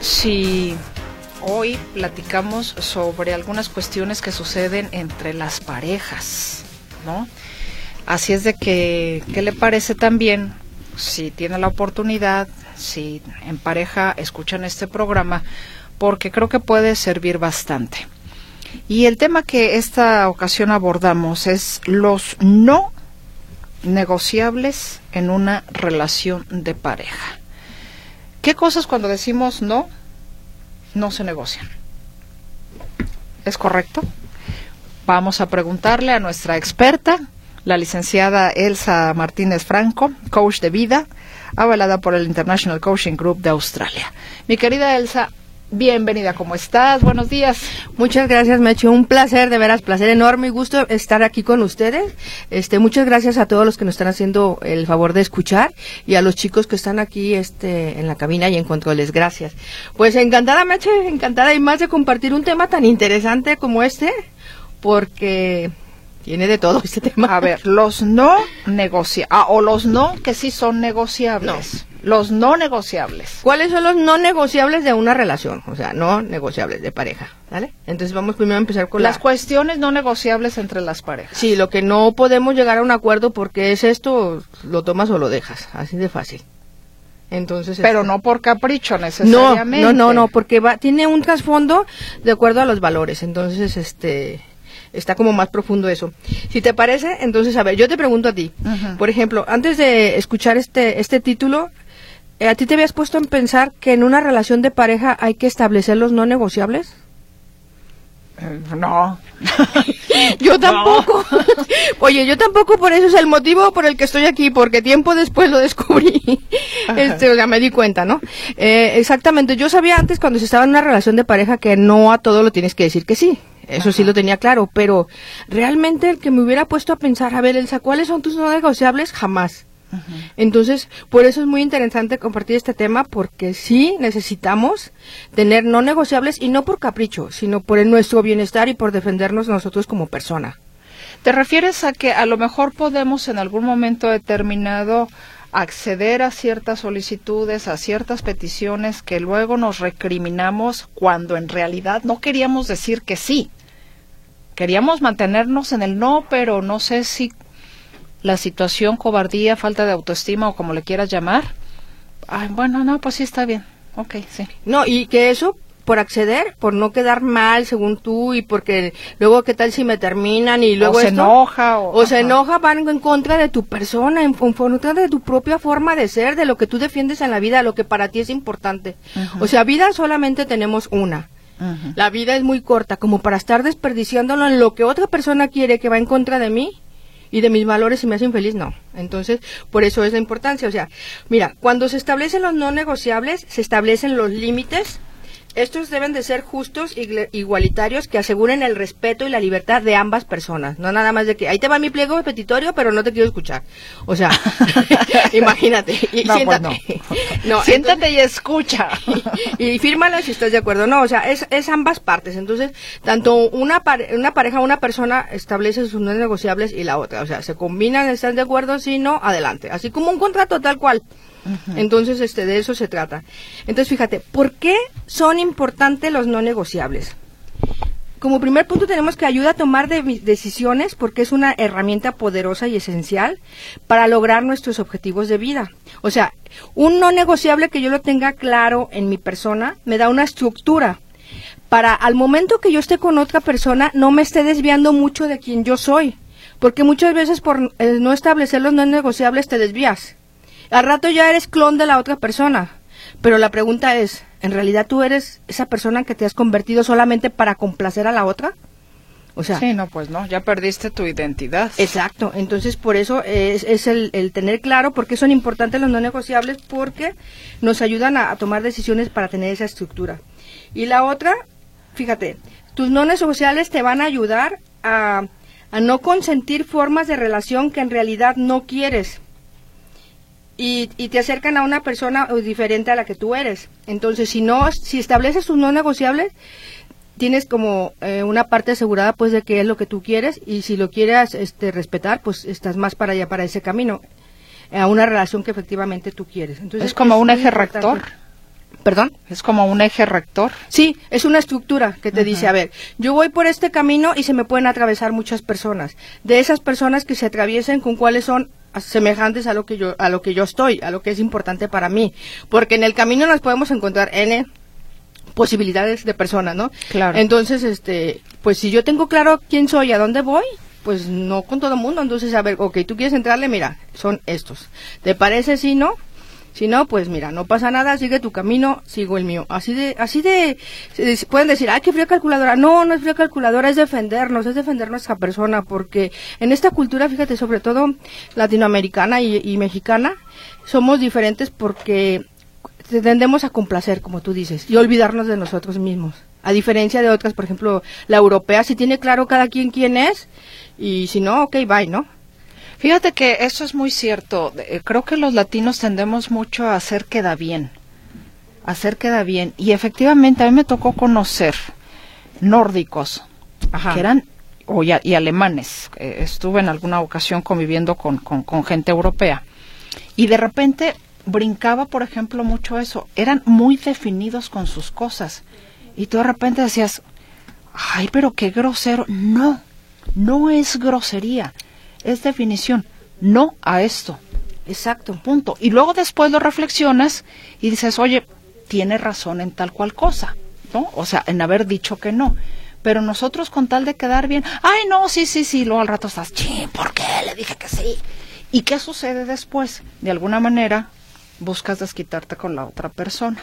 si hoy platicamos sobre algunas cuestiones que suceden entre las parejas, ¿no? Así es de que, ¿qué le parece también si tiene la oportunidad, si en pareja escuchan este programa, porque creo que puede servir bastante. Y el tema que esta ocasión abordamos es los no negociables en una relación de pareja. ¿Qué cosas cuando decimos no, no se negocian? ¿Es correcto? Vamos a preguntarle a nuestra experta, la licenciada Elsa Martínez Franco, coach de vida, avalada por el International Coaching Group de Australia. Mi querida Elsa, Bienvenida, ¿cómo estás? Buenos días. Muchas gracias, Mecho. Un placer, de veras, placer enorme y gusto estar aquí con ustedes. Este, muchas gracias a todos los que nos están haciendo el favor de escuchar y a los chicos que están aquí este, en la cabina y en controles. Gracias. Pues encantada, Meche, encantada y más de compartir un tema tan interesante como este, porque tiene de todo este tema. A ver, los no negociables, ah, o los no que sí son negociables. Los no negociables. ¿Cuáles son los no negociables de una relación? O sea, no negociables de pareja. ¿Vale? Entonces vamos primero a empezar con las cuestiones no negociables entre las parejas. Sí, lo que no podemos llegar a un acuerdo porque es esto, lo tomas o lo dejas, así de fácil. Entonces, pero no por capricho necesariamente. No, no, no, no, porque va, tiene un trasfondo de acuerdo a los valores. Entonces, este, está como más profundo eso. Si te parece, entonces, a ver, yo te pregunto a ti. Por ejemplo, antes de escuchar este, este título, eh, ¿A ti te habías puesto en pensar que en una relación de pareja hay que establecer los no negociables? Eh, no. yo tampoco. Oye, yo tampoco, por eso es el motivo por el que estoy aquí, porque tiempo después lo descubrí. este, o sea, me di cuenta, ¿no? Eh, exactamente, yo sabía antes cuando se estaba en una relación de pareja que no a todo lo tienes que decir que sí. Eso sí lo tenía claro, pero realmente el que me hubiera puesto a pensar, a ver, Elsa, ¿cuáles son tus no negociables? Jamás. Entonces, por eso es muy interesante compartir este tema porque sí necesitamos tener no negociables y no por capricho, sino por nuestro bienestar y por defendernos nosotros como persona. ¿Te refieres a que a lo mejor podemos en algún momento determinado acceder a ciertas solicitudes, a ciertas peticiones que luego nos recriminamos cuando en realidad no queríamos decir que sí? Queríamos mantenernos en el no, pero no sé si la situación, cobardía, falta de autoestima o como le quieras llamar, ay, bueno, no, pues sí está bien. Ok, sí. No, y que eso por acceder, por no quedar mal según tú y porque luego qué tal si me terminan y luego o se enoja o, se enoja van en contra de tu persona, en, contra de tu propia forma de ser, de lo que tú defiendes en la vida, lo que para ti es importante. O sea, vida solamente tenemos una. La vida es muy corta como para estar desperdiciándolo en lo que otra persona quiere que va en contra de mí y de mis valores y me hacen feliz, no. Entonces, por eso es la importancia. O sea, mira, cuando se establecen los no negociables, se establecen los límites estos deben de ser justos y igualitarios que aseguren el respeto y la libertad de ambas personas. No nada más de que ahí te va mi pliego petitorio, pero no te quiero escuchar. O sea, imagínate. Y, no, pues siéntate. no. siéntate y escucha. y, fírmala si estás de acuerdo. No, o sea, es, es ambas partes. Entonces, tanto una, una pareja, una persona establece sus no negociables y la otra. O sea, se combinan, están de acuerdo, si no, adelante. Así como un contrato tal cual. Entonces, este, de eso se trata. Entonces, fíjate, ¿por qué son importantes los no negociables? Como primer punto tenemos que ayuda a tomar decisiones porque es una herramienta poderosa y esencial para lograr nuestros objetivos de vida. O sea, un no negociable que yo lo tenga claro en mi persona me da una estructura para al momento que yo esté con otra persona no me esté desviando mucho de quien yo soy. Porque muchas veces por no establecer los no negociables te desvías. Al rato ya eres clon de la otra persona. Pero la pregunta es, ¿en realidad tú eres esa persona que te has convertido solamente para complacer a la otra? O sea, sí, no, pues no, ya perdiste tu identidad. Exacto, entonces por eso es, es el, el, tener claro por qué son importantes los no negociables, porque nos ayudan a, a tomar decisiones para tener esa estructura. Y la otra, fíjate, tus no negociables te van a ayudar a, a no consentir formas de relación que en realidad no quieres. Y, y, te acercan a una persona diferente a la que tú eres. Entonces, si no, si estableces tus no negociables, tienes como eh, una parte asegurada pues de que es lo que tú quieres y si lo quieres este, respetar, pues estás más para allá, para ese camino, a una relación que efectivamente tú quieres. Entonces, es como es un eje rector. ¿Perdón? Es como un eje rector. Sí, es una estructura que te uh -huh. dice, a ver, yo voy por este camino y se me pueden atravesar muchas personas. De esas personas que se atraviesen, ¿con cuáles son semejantes a lo que yo a lo que yo estoy, a lo que es importante para mí, porque en el camino nos podemos encontrar n posibilidades de personas, ¿no? Claro. Entonces, este, pues si yo tengo claro quién soy, a dónde voy, pues no con todo el mundo. Entonces, a ver, ok, tú quieres entrarle, mira, son estos. ¿Te parece si no? Si no, pues mira, no pasa nada, sigue tu camino, sigo el mío. Así de, así de, pueden decir, ay, qué fría calculadora. No, no es fría calculadora, es defendernos, es defender nuestra persona, porque en esta cultura, fíjate, sobre todo latinoamericana y, y mexicana, somos diferentes porque tendemos a complacer, como tú dices, y olvidarnos de nosotros mismos. A diferencia de otras, por ejemplo, la europea, si tiene claro cada quien quién es, y si no, ok, bye, ¿no? Fíjate que eso es muy cierto. Creo que los latinos tendemos mucho a hacer queda bien. Hacer queda bien. Y efectivamente a mí me tocó conocer nórdicos Ajá. que eran o y, y alemanes. Eh, estuve en alguna ocasión conviviendo con, con, con gente europea. Y de repente brincaba, por ejemplo, mucho eso. Eran muy definidos con sus cosas. Y tú de repente decías, ay, pero qué grosero. No, no es grosería es definición, no a esto. Exacto. Punto. Y luego después lo reflexionas y dices, oye, tiene razón en tal cual cosa, ¿no? O sea, en haber dicho que no. Pero nosotros con tal de quedar bien, ay, no, sí, sí, sí, luego al rato estás, ching, ¿por qué? Le dije que sí. ¿Y qué sucede después? De alguna manera buscas desquitarte con la otra persona,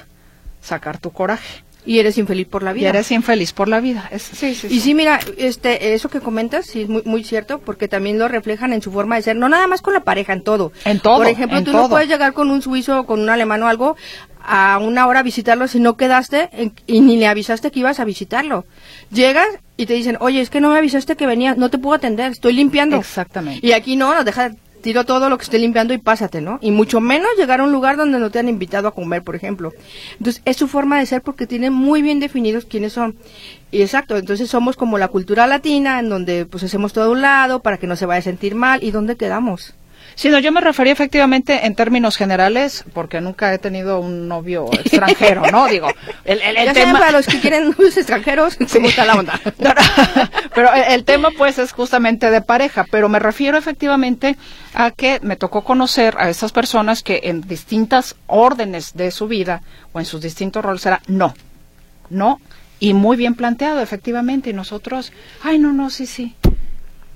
sacar tu coraje. Y eres infeliz por la vida. Y eres infeliz por la vida. Es, sí, sí, y sí. mira, este, eso que comentas, sí, es muy, muy cierto, porque también lo reflejan en su forma de ser, no nada más con la pareja, en todo. En todo. Por ejemplo, en tú todo. no puedes llegar con un suizo o con un alemán o algo a una hora a visitarlo si no quedaste en, y ni le avisaste que ibas a visitarlo. Llegas y te dicen, oye, es que no me avisaste que venías, no te puedo atender, estoy limpiando. Exactamente. Y aquí no, nos deja tiro todo lo que esté limpiando y pásate, ¿no? Y mucho menos llegar a un lugar donde no te han invitado a comer, por ejemplo. Entonces, es su forma de ser porque tienen muy bien definidos quiénes son. Y exacto, entonces somos como la cultura latina, en donde pues hacemos todo a un lado para que no se vaya a sentir mal. ¿Y dónde quedamos? Sí, no, yo me refería efectivamente en términos generales, porque nunca he tenido un novio extranjero, ¿no? Digo, el, el, el ya tema... para los que quieren novios extranjeros, ¿cómo está la onda? No, no, pero el, el, tema, pues, es justamente de pareja, pero me refiero efectivamente a que me tocó conocer a esas personas que en distintas órdenes de su vida o en sus distintos roles era no, no, y muy bien planteado, efectivamente, y nosotros, ay, no, no, sí, sí,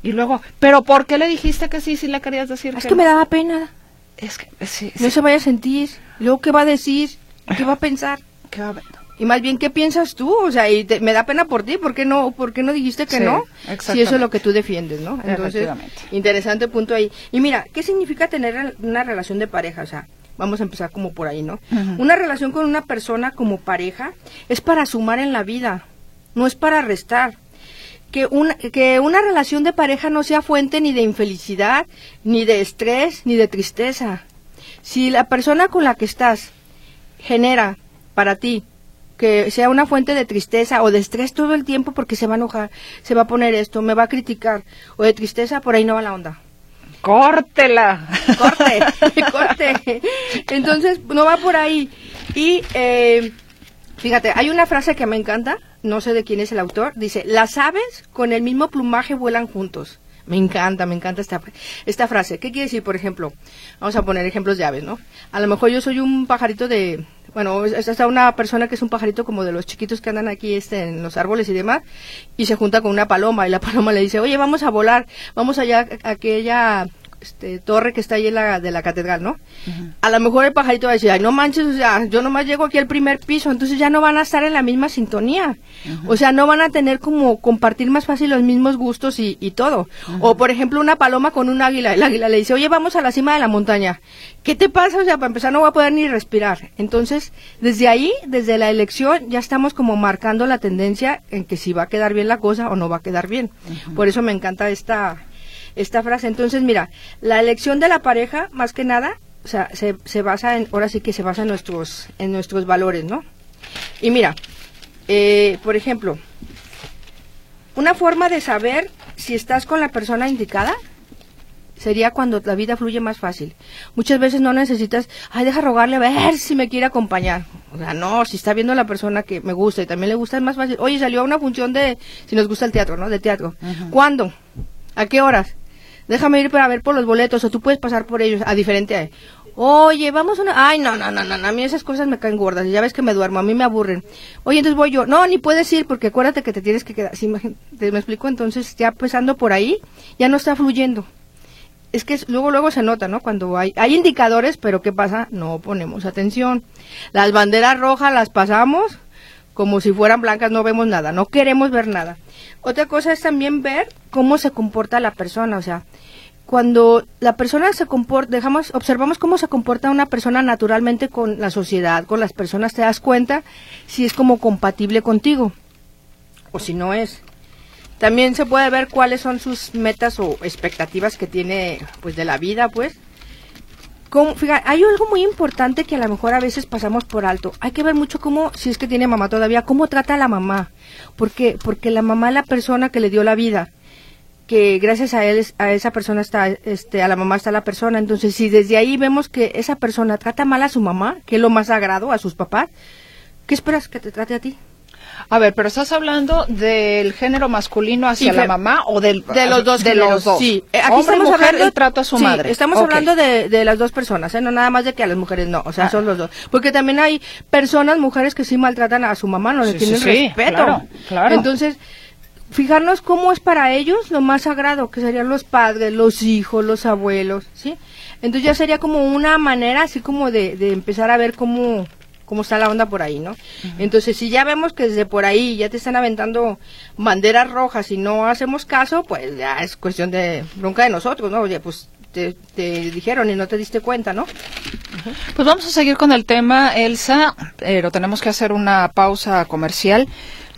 y luego, ¿pero por qué le dijiste que sí si le querías decir es que que no? me daba pena. Es que, sí, No sí. se vaya a sentir. Luego, ¿qué va a decir? ¿Qué va a pensar? ¿Qué va a- Y más bien, ¿qué piensas tú? O sea, y te- me da pena por ti. ¿Por qué no, por qué no dijiste que Sí, no? Si eso es lo que tú defiendes, ¿no? Entonces, interesante punto ahí. Y mira, ¿qué significa tener una relación de pareja? O sea, vamos a empezar como por ahí, ¿no? Una relación con una persona como pareja es para sumar en la vida, no es para restar. Que una, que una relación de pareja no sea fuente ni de infelicidad, ni de estrés, ni de tristeza. Si la persona con la que estás genera para ti que sea una fuente de tristeza o de estrés todo el tiempo porque se va a enojar, se va a poner esto, me va a criticar, o de tristeza, por ahí no va la onda. ¡Córtela! Corte, corte. Entonces, no va por ahí. Y eh, fíjate, hay una frase que me encanta, no sé de quién es el autor, dice, las aves con el mismo plumaje vuelan juntos. Me encanta, me encanta esta, esta frase. ¿Qué quiere decir, por ejemplo? Vamos a poner ejemplos de aves, ¿no? A lo mejor yo soy un pajarito de, bueno, es- está una persona que es un pajarito como de los chiquitos que andan aquí este, en los árboles y demás, y se junta con una paloma, y la paloma le dice, oye, vamos a volar, vamos allá a que ella este, torre que está ahí en la, de la catedral, ¿no? A lo mejor el pajarito va a decir, ay, no manches, o sea, yo nomás llego aquí al primer piso, entonces ya no van a estar en la misma sintonía. O sea, no van a tener como compartir más fácil los mismos gustos y, y todo. O, por ejemplo, una paloma con un águila. El águila le dice, oye, vamos a la cima de la montaña. ¿Qué te pasa? O sea, para empezar no voy a poder ni respirar. Entonces, desde ahí, desde la elección, ya estamos como marcando la tendencia en que si va a quedar bien la cosa o no va a quedar bien. Por eso me encanta esta esta frase. Entonces, mira, la elección de la pareja, más que nada, o sea, se, se basa en, ahora sí que se basa en nuestros, en nuestros valores, ¿no? Y mira, eh, por ejemplo, una forma de saber si estás con la persona indicada sería cuando la vida fluye más fácil. Muchas veces no necesitas, ay, deja rogarle a ver si me quiere acompañar. O sea, no, si está viendo la persona que me gusta y también le gusta, es más fácil. Oye, salió a una función de, si nos gusta el teatro, ¿no? De teatro. ¿Cuándo? ¿A qué horas? Déjame ir para ver por los boletos o tú puedes pasar por ellos, a diferente a Oye, vamos a una... Ay, no, no, no, no, a mí esas cosas me caen gordas, ya ves que me duermo, a mí me aburren. Oye, entonces voy yo. No, ni puedes ir porque acuérdate que te tienes que quedar. ¿Sí, te me explico? Entonces, ya pasando por ahí, ya no está fluyendo. Es que luego, luego se nota, ¿no? Cuando hay, hay indicadores, pero ¿qué pasa? No ponemos atención. Las banderas rojas las pasamos como si fueran blancas, no vemos nada, no queremos ver nada. Otra cosa es también ver cómo se comporta la persona, o sea, cuando la persona se comporta, dejamos, observamos cómo se comporta una persona naturalmente con la sociedad, con las personas, te das cuenta si es como compatible contigo o si no es. También se puede ver cuáles son sus metas o expectativas que tiene pues de la vida, pues. Fíjate, hay algo muy importante que a lo mejor a veces pasamos por alto. Hay que ver mucho cómo, si es que tiene mamá todavía, cómo trata a la mamá. Porque, porque la mamá es la persona que le dio la vida que gracias a él a esa persona está este a la mamá está la persona entonces si desde ahí vemos que esa persona trata mal a su mamá que es lo más sagrado a sus papás qué esperas que te trate a ti a ver, pero estás hablando del género masculino hacia la mamá o del de los dos de los dos. Sí, eh, aquí estamos hablando el trato a su madre. Estamos hablando de, de, las dos personas, ¿eh? no nada más de que a las mujeres no, o sea, ah. son los dos. Porque también hay personas, mujeres que sí maltratan a su mamá, no le tienen respeto. Claro, claro. Entonces, fijarnos cómo es para ellos lo más sagrado, que serían los padres, los hijos, los abuelos, ¿sí? Entonces ya sería como una manera así como de, de empezar a ver cómo, cómo está la onda por ahí, ¿no? Entonces, si ya vemos que desde por ahí ya te están aventando banderas rojas y no hacemos caso, pues ya es cuestión de bronca de nosotros, ¿no? Oye, pues te, te, dijeron y no te diste cuenta, ¿no? Pues vamos a seguir con el tema, Elsa, pero tenemos que hacer una pausa comercial.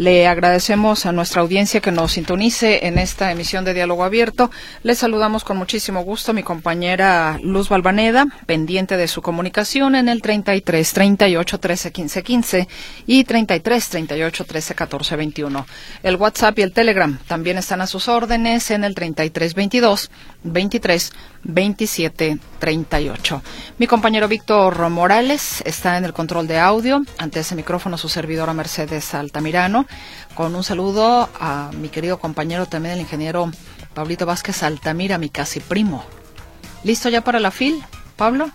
Le agradecemos a nuestra audiencia que nos sintonice en esta emisión de Diálogo Abierto. Le saludamos con muchísimo gusto a mi compañera Luz Balvaneda, pendiente de su comunicación en el 33 38 13 15 15 y 33 38 13 14 21. El WhatsApp y el Telegram también están a sus órdenes en el 33 22 23 27 38. Mi compañero Víctor Morales está en el control de audio. Ante ese micrófono su servidora Mercedes Altamirano. Con un saludo a mi querido compañero también el ingeniero Pablito Vázquez Altamira, mi casi primo. ¿Listo ya para la fil, Pablo?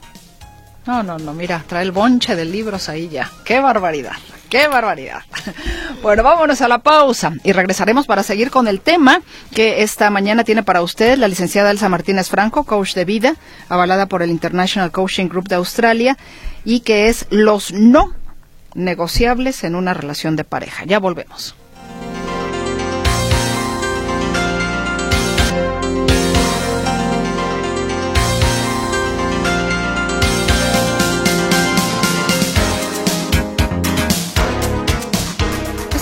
No, no, no, mira, trae el bonche de libros ahí ya. ¡Qué barbaridad! ¡Qué barbaridad! Bueno, vámonos a la pausa y regresaremos para seguir con el tema que esta mañana tiene para usted la licenciada Elsa Martínez Franco, coach de vida, avalada por el International Coaching Group de Australia, y que es los no negociables en una relación de pareja. Ya volvemos.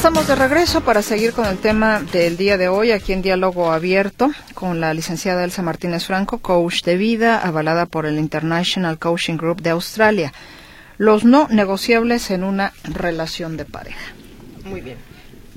Estamos de regreso para seguir con el tema del día de hoy aquí en Diálogo Abierto con la licenciada Elsa Martínez Franco, coach de vida, avalada por el International Coaching Group de Australia. Los no negociables en una relación de pareja. Muy bien.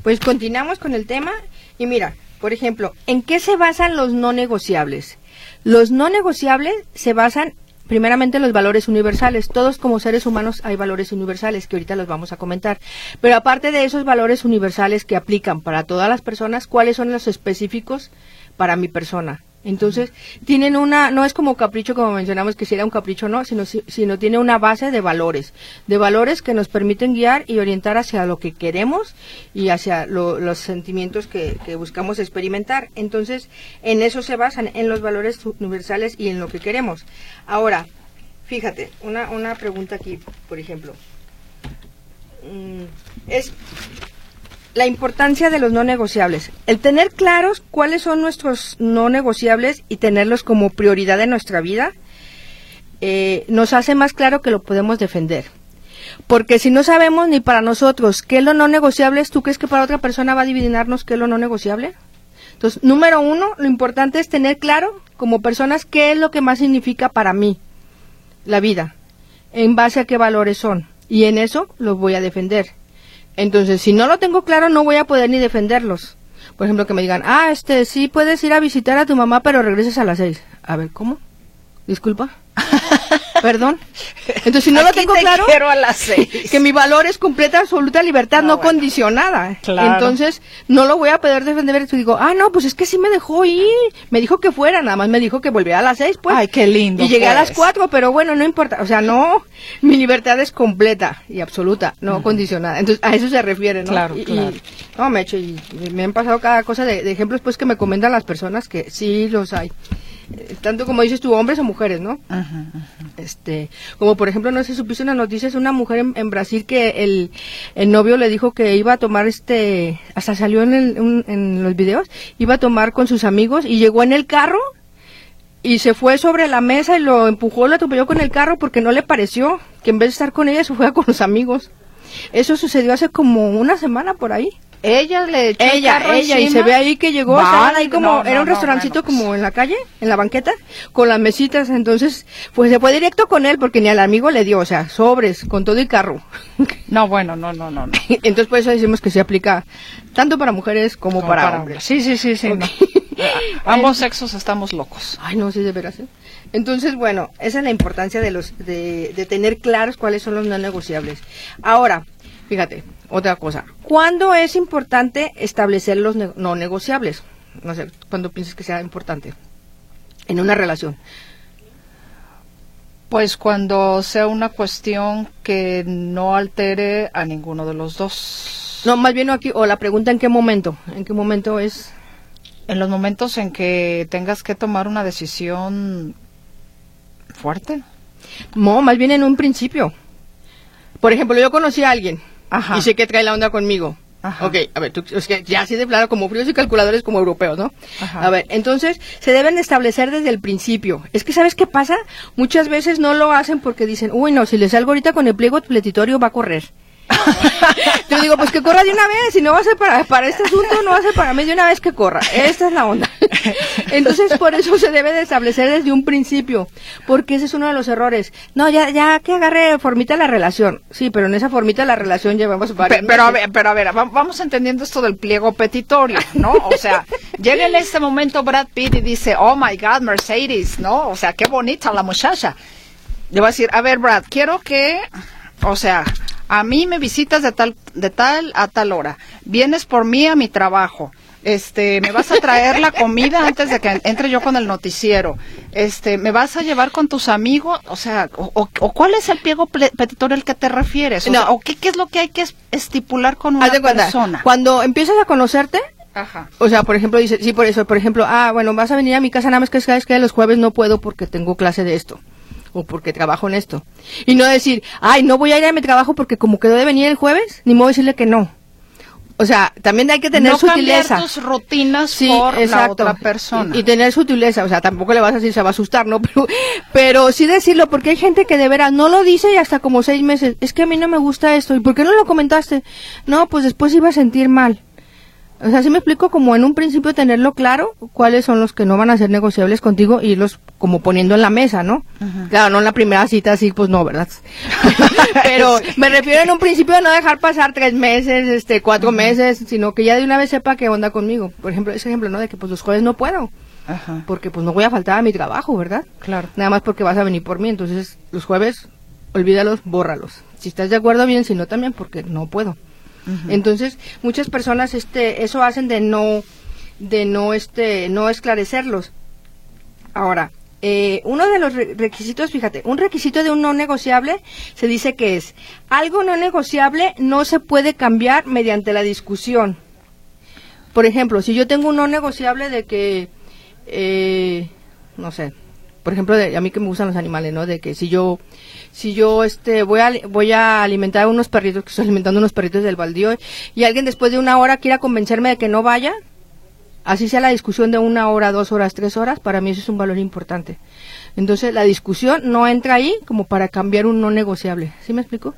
Pues continuamos con el tema y mira, por ejemplo, ¿en qué se basan los no negociables? Los no negociables se basan primeramente los valores universales. Todos como seres humanos hay valores universales que ahorita los vamos a comentar. Pero aparte de esos valores universales que aplican para todas las personas, ¿cuáles son los específicos para mi persona? Entonces, tienen una, no es como capricho como mencionamos que si era un capricho no, sino, sino tiene una base de valores, de valores que nos permiten guiar y orientar hacia lo que queremos y hacia los sentimientos que, que, buscamos experimentar. Entonces, en eso se basan, en los valores universales y en lo que queremos. Ahora, fíjate, una, una pregunta aquí, por ejemplo. Mm, es la importancia de los no negociables. El tener claros cuáles son nuestros no negociables y tenerlos como prioridad en nuestra vida eh, nos hace más claro que lo podemos defender. Porque si no sabemos ni para nosotros qué es lo no negociable, ¿tú crees que para otra persona va a adivinarnos qué es lo no negociable? Entonces, número uno, lo importante es tener claro como personas qué es lo que más significa para mí la vida, en base a qué valores son. Y en eso los voy a defender. Entonces, si no lo tengo claro, no voy a poder ni defenderlos. Por ejemplo, que me digan, ah, este, sí puedes ir a visitar a tu mamá, pero regreses a las seis. A ver, ¿cómo? Disculpa. Perdón. Entonces, si no lo tengo claro, que mi valor es completa, absoluta libertad, no, condicionada. Entonces, no lo voy a poder defender. Entonces digo, ah, no, pues es que sí me dejó ir. Me dijo que fuera, nada más me dijo que volviera a las seis, pues. Ay, qué lindo. Y llegué a las pues. cuatro, pero bueno, no importa. O sea, no, mi libertad es completa y absoluta, no condicionada. Entonces, a eso se refiere, ¿no? Claro, y, claro. no, me he hecho, y me han pasado cada cosa de, de ejemplos, pues, que me comentan las personas que sí los hay. Eh, tanto como dices tú, hombres o mujeres, ¿no? Este, como por ejemplo, no sé, supiste una noticia, es una mujer en, Brasil que el, el, novio le dijo que iba a tomar este, hasta salió en, el, en los videos, iba a tomar con sus amigos y llegó en el carro y se fue sobre la mesa y lo empujó, lo atropelló con el carro porque no le pareció que en vez de estar con ella se fue con los amigos. Eso sucedió hace como una semana por ahí. Ella le echó ella, el carro ella, y se ve ahí que llegó, ahí como, era un restaurancito como en la calle, en la banqueta, con las mesitas, entonces, pues se fue directo con él porque ni al amigo le dio, o sea, sobres, con todo y carro. No, bueno, no, no, no. entonces por eso decimos que se aplica tanto para mujeres como, para, hombres. Sí, sí, sí, sí. Ambos sexos estamos locos. Ay, no, sí, de veras. ¿eh? Entonces, bueno, esa es la importancia de los, de, de tener claros cuáles son los no negociables. Ahora, fíjate, otra cosa, ¿cuándo es importante establecer los no negociables? No sé, ¿cuándo piensas que sea importante en una relación? Pues cuando sea una cuestión que no altere a ninguno de los dos. No, más bien aquí, o la pregunta en qué momento, en qué momento es. En los momentos en que tengas que tomar una decisión fuerte. No, más bien en un principio. Por ejemplo, yo conocí a alguien y sé que trae la onda conmigo. Ajá. Ok, a ver, tú, es que ya así de claro, como fríos y calculadores como europeos, ¿no? Ajá. A ver, entonces, se deben establecer desde el principio. Es que, ¿sabes qué pasa? Muchas veces no lo hacen porque dicen, uy, no, si le salgo ahorita con el pliego petitorio va a correr. Yo digo, pues que corra de una vez, si no va a ser para, para este asunto, no va a ser para mí de una vez que corra. Esta es la onda. Entonces, por eso se debe de establecer desde un principio, porque ese es uno de los errores. No, ya, ya que agarre formita la relación. Sí, pero en esa formita la relación llevamos varios pero, a ver, pero a ver, vamos entendiendo esto del pliego petitorio, ¿no? O sea, llega en este momento Brad Pitt y dice, oh my God, Mercedes, ¿no? O sea, qué bonita la muchacha. Le voy a decir, a ver, Brad, quiero que, o sea, a mí me visitas de tal, de tal a tal hora. Vienes por mí a mi trabajo. Este, me vas a traer la comida antes de que entre yo con el noticiero. Este, me vas a llevar con tus amigos, o sea, o, cuál es el pliego petitorio al que te refieres, o, o qué, qué, es lo que hay que estipular con una persona. Cuando empiezas a conocerte, Ajá. O sea, por ejemplo, dice, sí, por eso, por ejemplo, ah, bueno, vas a venir a mi casa nada más que sabes que los jueves no puedo porque tengo clase de esto o porque trabajo en esto. Y no decir, ay, no voy a ir a mi trabajo porque como quedó de venir el jueves, ni modo decirle que no. O sea, también hay que tener no sutileza. tus rutinas por la otra persona. Y, tener sutileza, o sea, tampoco le vas a decir se va a asustar, ¿no? Pero, pero sí decirlo, porque hay gente que de veras no lo dice y hasta como seis meses, es que a mí no me gusta esto, ¿y por qué no lo comentaste? No, pues después iba a sentir mal. O sea, sí me explico como en un principio tenerlo claro, cuáles son los que no van a ser negociables contigo y irlos como poniendo en la mesa, ¿no? Claro, no en la primera cita, sí, pues no, ¿verdad? Pero me refiero en un principio a no dejar pasar tres meses, este, cuatro meses, sino que ya de una vez sepa qué onda conmigo. Por ejemplo, ese ejemplo, ¿no? De que pues los jueves no puedo. Ajá. Porque pues no voy a faltar a mi trabajo, ¿verdad? Claro. Nada más porque vas a venir por mí, entonces los jueves, olvídalos, bórralos. Si estás de acuerdo, bien, si no, también porque no puedo. Entonces, muchas personas este eso hacen de no de no este no esclarecerlos. Ahora, eh, uno de los requisitos, fíjate, un requisito de un no negociable se dice que es algo no negociable no se puede cambiar mediante la discusión. Por ejemplo, si yo tengo un no negociable de que, eh, no sé, por ejemplo, de, a mí que me gustan los animales, ¿no? De que si yo, si yo, este, voy a, voy a alimentar a unos perritos, que estoy alimentando unos perritos del baldío, y alguien después de una hora quiera convencerme de que no vaya, así sea la discusión de una hora, dos horas, tres horas, para mí eso es un valor importante. Entonces, la discusión no entra ahí como para cambiar un no negociable. ¿Sí me explico?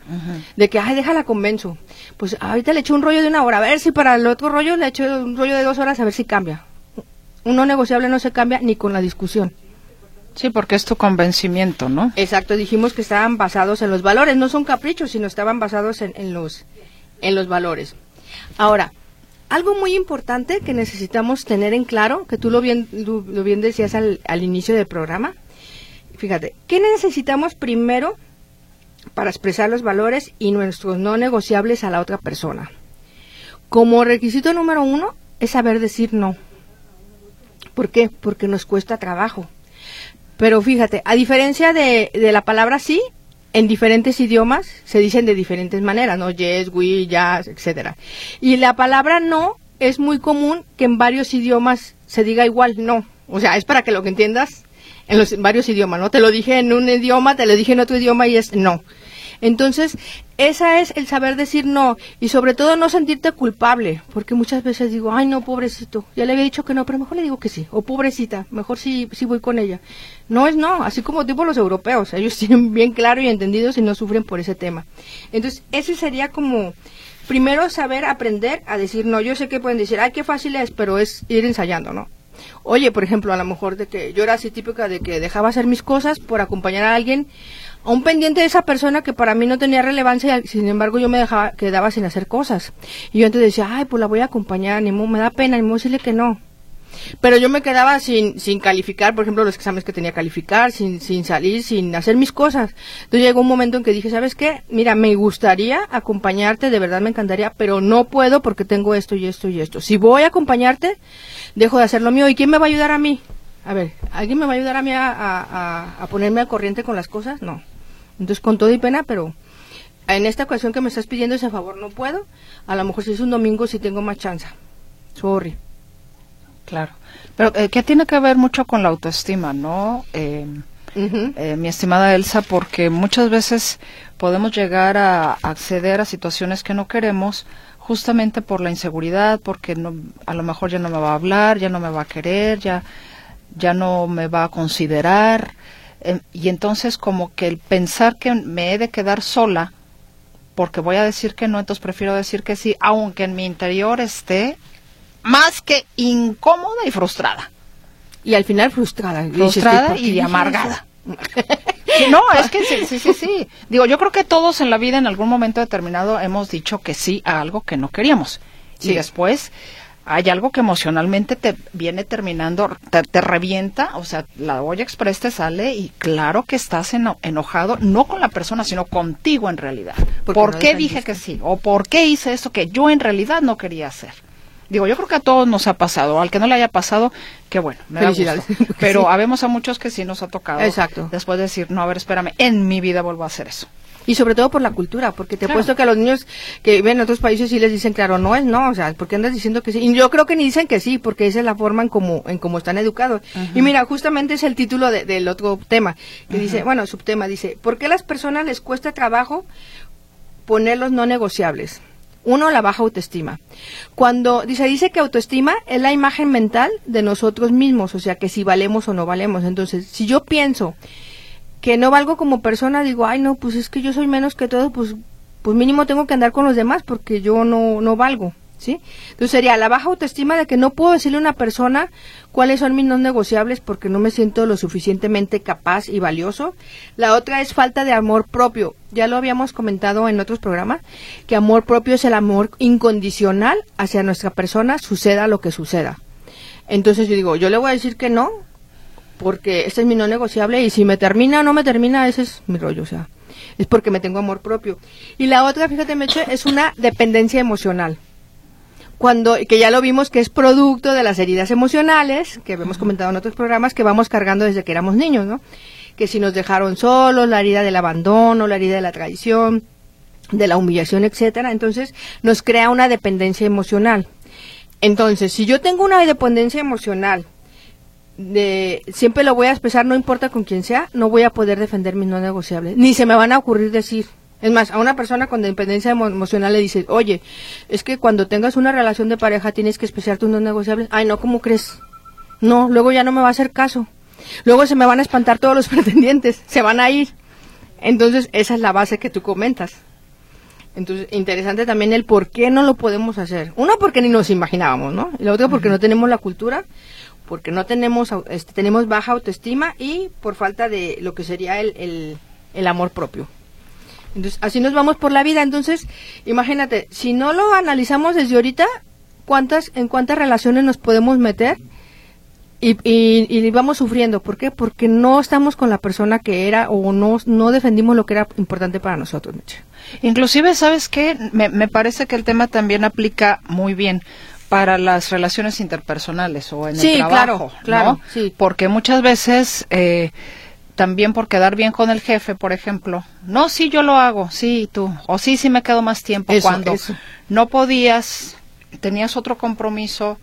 De que, ay, déjala convenzo. Pues ahorita le echo un rollo de una hora, a ver si para el otro rollo le echo un rollo de dos horas, a ver si cambia. Un no negociable no se cambia ni con la discusión. Sí, porque es tu convencimiento, ¿no? Exacto, dijimos que estaban basados en los valores, no son caprichos, sino estaban basados en, los, en los valores. Ahora, algo muy importante que necesitamos tener en claro, que tú lo bien, lo, bien decías al, al inicio del programa, fíjate, ¿qué necesitamos primero para expresar los valores y nuestros no negociables a la otra persona? Como requisito número uno es saber decir no. ¿Por qué? Porque nos cuesta trabajo. Pero fíjate, a diferencia de, de la palabra sí, en diferentes idiomas se dicen de diferentes maneras, ¿no? Yes, we, yes, etcétera. Y la palabra no es muy común que en varios idiomas se diga igual no. O sea, es para que lo que entiendas en los varios idiomas, ¿no? Te lo dije en un idioma, te lo dije en otro idioma y es no. Entonces, esa es el saber decir no y sobre todo no sentirte culpable, porque muchas veces digo, ay no, pobrecito, ya le había dicho que no, pero mejor le digo que sí, o pobrecita, mejor sí, sí voy con ella. No es no, así como tipo los europeos, ellos tienen bien claro y entendido si no sufren por ese tema. Entonces, ese sería como, primero saber aprender a decir no, yo sé que pueden decir, ay, qué fácil es, pero es ir ensayando, ¿no? Oye, por ejemplo, a lo mejor de que yo era así típica de que dejaba hacer mis cosas por acompañar a alguien a un pendiente de esa persona que para mí no tenía relevancia, sin embargo yo me dejaba, quedaba sin hacer cosas. Y yo entonces decía, ay, pues la voy a acompañar, ni me da pena, ni modo decirle que no. Pero yo me quedaba sin, sin calificar, por ejemplo, los exámenes que tenía que calificar, sin, sin salir, sin hacer mis cosas. Entonces llegó un momento en que dije, ¿sabes qué? Mira, me gustaría acompañarte, de verdad me encantaría, pero no puedo porque tengo esto y esto y esto. Si voy a acompañarte, dejo de hacer lo mío. ¿Y quién me va a ayudar a mí? A ver, ¿alguien me va a ayudar a mí a, a, a ponerme al corriente con las cosas? No. Entonces, con todo y pena, pero en esta ocasión que me estás pidiendo ese favor no puedo. A lo mejor si es un domingo sí tengo más chance. Sorry. Claro. Pero eh, que tiene que ver mucho con la autoestima, ¿no? Eh, eh, mi estimada Elsa, porque muchas veces podemos llegar a acceder a situaciones que no queremos justamente por la inseguridad, porque no, a lo mejor ya no me va a hablar, ya no me va a querer, ya, ya no me va a considerar. Em, y entonces como que el pensar que me he de quedar sola porque voy a decir que no, entonces prefiero decir que sí, aunque en mi interior esté más que incómoda y frustrada. Y al final frustrada. Frustrada y, amargada. no, es que sí, sí, sí, sí. Digo, yo creo que todos en la vida en algún momento determinado hemos dicho que sí a algo que no queríamos. Y después hay algo que emocionalmente te viene terminando, te, revienta, o sea, la olla express te sale y claro que estás enojado, no con la persona, sino contigo en realidad. ¿Por qué dije que sí? ¿O por qué hice esto que yo en realidad no quería hacer? Digo, yo creo que a todos nos ha pasado, al que no le haya pasado, qué bueno, me Felicidades. Pero habemos a muchos que sí nos ha tocado. Exacto. Después de decir, no, a ver, espérame, en mi vida vuelvo a hacer eso. Y sobre todo por la cultura, porque te he puesto que a los niños que viven en otros países sí les dicen, claro, no es no, o sea, ¿por qué andas diciendo que sí? Y yo creo que ni dicen que sí, porque esa es la forma en cómo en cómo están educados. Y mira, justamente es el título del otro tema, que dice, bueno, subtema dice, ¿por qué a las personas les cuesta trabajo poner los no negociables? Uno, la baja autoestima. Cuando dice, dice que autoestima es la imagen mental de nosotros mismos, o sea, que si valemos o no valemos. Entonces, si yo pienso que no valgo como persona, digo, ay, no, pues es que yo soy menos que todo, pues, pues mínimo tengo que andar con los demás porque yo no, no valgo, ¿sí? Entonces sería la baja autoestima de que no puedo decirle a una persona cuáles son mis no negociables porque no me siento lo suficientemente capaz y valioso. La otra es falta de amor propio. Ya lo habíamos comentado en otros programas, que amor propio es el amor incondicional hacia nuestra persona, suceda lo que suceda. Entonces yo digo, yo le voy a decir que no, porque este es mi no negociable y si me termina o no me termina, ese es mi rollo, o sea, es porque me tengo amor propio. Y la otra, fíjate, Meche, es una dependencia emocional. Cuando que ya lo vimos que es producto de las heridas emocionales que hemos comentado en otros programas que vamos cargando desde que éramos niños, ¿no? Que si nos dejaron solos, la herida del abandono, la herida de la traición, de la humillación, etcétera, entonces nos crea una dependencia emocional. Entonces, si yo tengo una dependencia emocional de siempre lo voy a expresar, no importa con quién sea, no voy a poder defender mis no negociables, ni se me van a ocurrir decir. Es más, a una persona con dependencia emocional le dices, oye, es que cuando tengas una relación de pareja tienes que expresar tus no negociables. Ay, no, ¿cómo crees? No, luego ya no me va a hacer caso. Luego se me van a espantar todos los pretendientes, se van a ir. Entonces, esa es la base que tú comentas. Entonces, interesante también el por qué no lo podemos hacer. Uno, porque ni nos imaginábamos, ¿no? Y la otra, porque no tenemos la cultura, porque no tenemos, este, tenemos baja autoestima y por falta de lo que sería el, el, el amor propio. Entonces, así nos vamos por la vida. Entonces, imagínate, si no lo analizamos desde ahorita, ¿cuántas, en cuántas relaciones nos podemos meter? Y, y, vamos sufriendo. ¿Por qué? Porque no estamos con la persona que era o no, no defendimos lo que era importante para nosotros. Inclusive, ¿sabes qué? Me, me parece que el tema también aplica muy bien para las relaciones interpersonales o en el trabajo, claro, claro, sí. Porque muchas veces eh, también por quedar bien con el jefe, por ejemplo, no, sí yo lo hago, sí tú, o sí sí me quedo más tiempo cuando no podías, tenías otro compromiso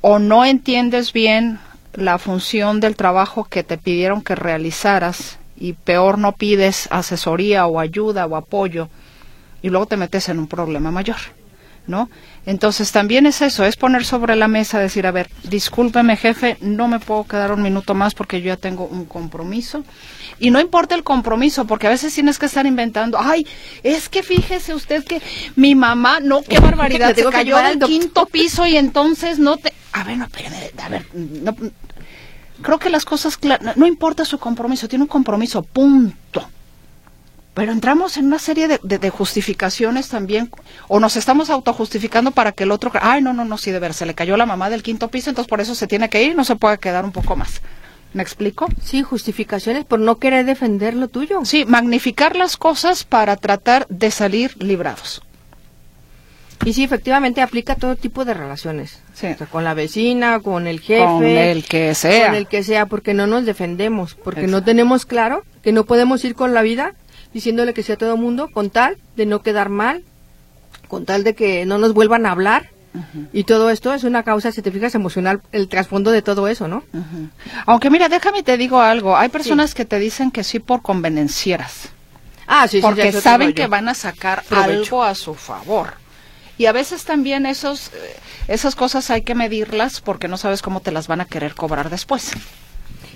o no entiendes bien la función del trabajo que te pidieron que realizaras y peor no pides asesoría o ayuda o apoyo y luego te metes en un problema mayor, ¿no? Entonces también es eso, es poner sobre la mesa, decir, a ver, discúlpeme jefe, no me puedo quedar un minuto más porque yo ya tengo un compromiso. Y no importa el compromiso, porque a veces tienes que estar inventando, ay, es que fíjese usted que mi mamá, no, qué barbaridad, se cayó del quinto piso y entonces no te... A ver, no, espérame, a ver, no, creo que las cosas, no importa su compromiso, tiene un compromiso, punto. Pero entramos en una serie de, de, justificaciones también, o nos estamos autojustificando para que el otro, ay, no, no, no, sí, de ver, se le cayó la mamá del quinto piso, entonces por eso se tiene que ir y no se puede quedar un poco más. ¿Me explico? Sí, justificaciones por no querer defender lo tuyo. Sí, magnificar las cosas para tratar de salir librados. Y sí, efectivamente aplica todo tipo de relaciones. Sí. con la vecina, con el jefe. Con el que sea. Con el que sea, porque no nos defendemos, porque no tenemos claro que no podemos ir con la vida diciéndole que sea todo mundo, con tal de no quedar mal, con tal de que no nos vuelvan a hablar. Y todo esto es una causa, si te fijas, emocional, el trasfondo de todo eso, ¿no? Aunque mira, déjame te digo algo, hay personas que te dicen que sí por convenencieras. Ah, sí, Porque saben que van a sacar algo a su favor. Y a veces también esos, eh, esas cosas hay que medirlas porque no sabes cómo te las van a querer cobrar después.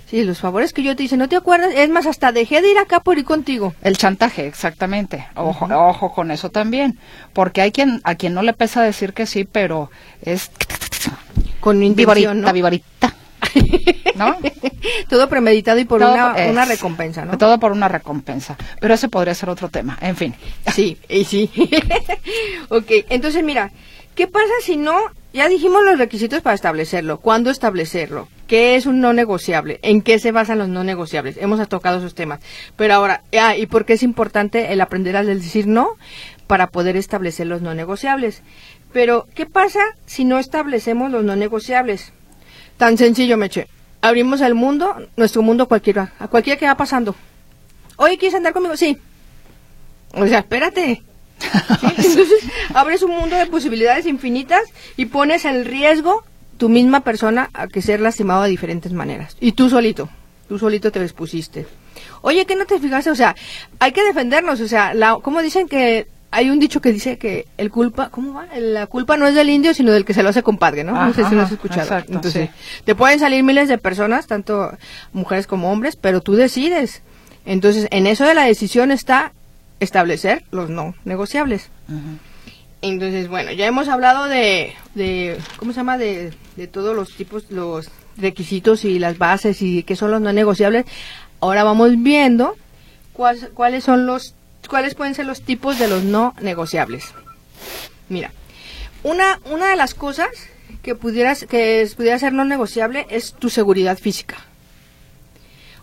Sí, los favores que yo te hice, ¿no te acuerdas? Es más, hasta dejé de ir acá por ir contigo. El chantaje, exactamente. Ojo, ojo con eso también. Porque hay quien, a quien no le pesa decir que sí, pero es... Con intención, ¿no? vivarita. ¿No? Todo premeditado y por una, una, recompensa, ¿no? Todo por una recompensa. Pero ese podría ser otro tema. En fin. Sí, y sí. ok, entonces mira, ¿qué pasa si no ya dijimos los requisitos para establecerlo. ¿Cuándo establecerlo? ¿Qué es un no negociable? ¿En qué se basan los no negociables? Hemos tocado esos temas. Pero ahora, ah, ¿y por qué es importante el aprender a decir no? Para poder establecer los no negociables. Pero, ¿qué pasa si no establecemos los no negociables? Tan sencillo, Meche. Abrimos el mundo, nuestro mundo cualquiera, a cualquiera que va pasando. Oye, ¿quieres andar conmigo? Sí. O sea, espérate. Entonces abres un mundo de posibilidades infinitas y pones en riesgo tu misma persona a que ser lastimado de diferentes maneras. Y tú solito, tú solito te expusiste. Oye, ¿qué no te fijaste? O sea, hay que defendernos. O sea, la, ¿cómo dicen que hay un dicho que dice que el culpa, ¿cómo va? La culpa no es del indio, sino del que se lo hace compadre, ¿no? no sé si lo has escuchado. Entonces, te pueden salir miles de personas, tanto mujeres como hombres, pero tú decides. Entonces, en eso de la decisión está establecer los no negociables. Entonces, bueno, ya hemos hablado de, de ¿cómo se llama? De, de, todos los tipos, los requisitos y las bases y qué son los no negociables. Ahora vamos viendo cuáles son los, cuáles pueden ser los tipos de los no negociables. Mira, una, una de las cosas que pudieras, que pudiera ser no negociable es tu seguridad física.